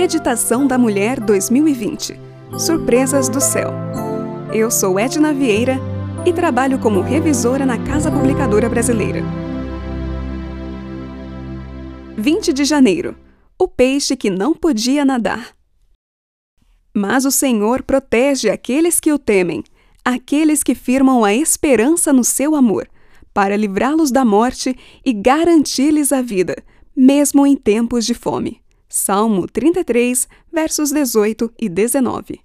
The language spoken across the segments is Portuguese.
Meditação da Mulher 2020 Surpresas do Céu. Eu sou Edna Vieira e trabalho como revisora na Casa Publicadora Brasileira. 20 de janeiro O peixe que não podia nadar. Mas o Senhor protege aqueles que o temem, aqueles que firmam a esperança no seu amor, para livrá-los da morte e garantir-lhes a vida, mesmo em tempos de fome. Salmo 33, versos 18 e 19.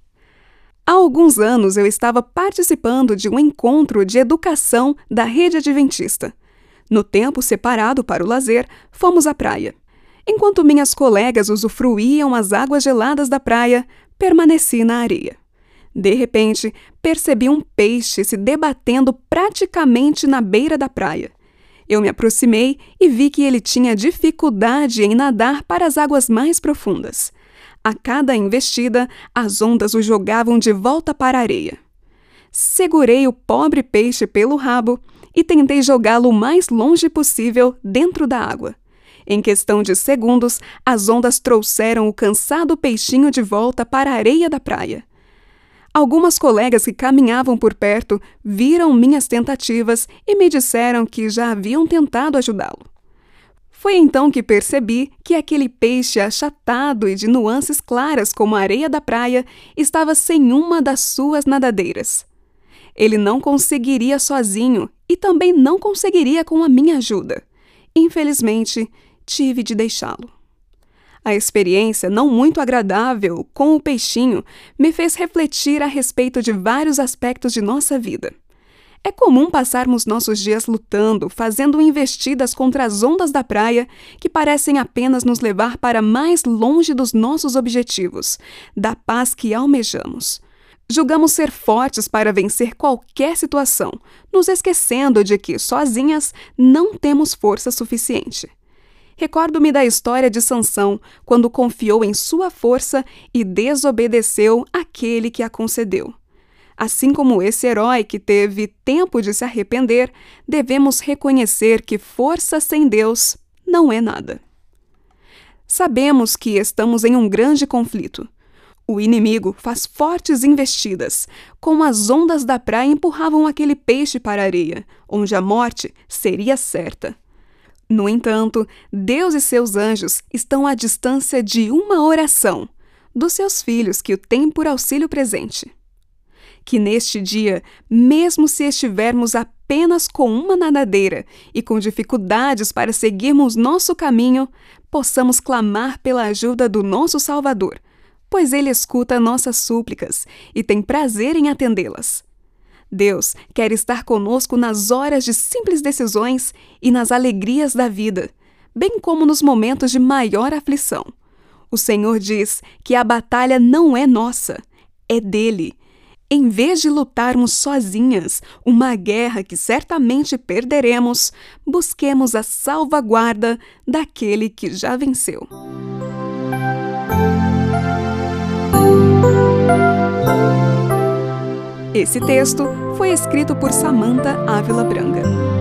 Há alguns anos eu estava participando de um encontro de educação da rede adventista. No tempo separado para o lazer, fomos à praia. Enquanto minhas colegas usufruíam as águas geladas da praia, permaneci na areia. De repente, percebi um peixe se debatendo praticamente na beira da praia. Eu me aproximei e vi que ele tinha dificuldade em nadar para as águas mais profundas. A cada investida, as ondas o jogavam de volta para a areia. Segurei o pobre peixe pelo rabo e tentei jogá-lo o mais longe possível dentro da água. Em questão de segundos, as ondas trouxeram o cansado peixinho de volta para a areia da praia. Algumas colegas que caminhavam por perto viram minhas tentativas e me disseram que já haviam tentado ajudá-lo. Foi então que percebi que aquele peixe achatado e de nuances claras como a areia da praia estava sem uma das suas nadadeiras. Ele não conseguiria sozinho e também não conseguiria com a minha ajuda. Infelizmente, tive de deixá-lo. A experiência, não muito agradável, com o peixinho me fez refletir a respeito de vários aspectos de nossa vida. É comum passarmos nossos dias lutando, fazendo investidas contra as ondas da praia que parecem apenas nos levar para mais longe dos nossos objetivos, da paz que almejamos. Julgamos ser fortes para vencer qualquer situação, nos esquecendo de que, sozinhas, não temos força suficiente. Recordo-me da história de Sansão, quando confiou em sua força e desobedeceu aquele que a concedeu. Assim como esse herói que teve tempo de se arrepender, devemos reconhecer que força sem Deus não é nada. Sabemos que estamos em um grande conflito. O inimigo faz fortes investidas, como as ondas da praia empurravam aquele peixe para a areia, onde a morte seria certa. No entanto, Deus e seus anjos estão à distância de uma oração dos seus filhos que o têm por auxílio presente. Que neste dia, mesmo se estivermos apenas com uma nadadeira e com dificuldades para seguirmos nosso caminho, possamos clamar pela ajuda do nosso Salvador, pois ele escuta nossas súplicas e tem prazer em atendê-las. Deus quer estar conosco nas horas de simples decisões e nas alegrias da vida, bem como nos momentos de maior aflição. O Senhor diz que a batalha não é nossa, é dele. Em vez de lutarmos sozinhas uma guerra que certamente perderemos, busquemos a salvaguarda daquele que já venceu. Esse texto foi escrito por Samantha Ávila Branga.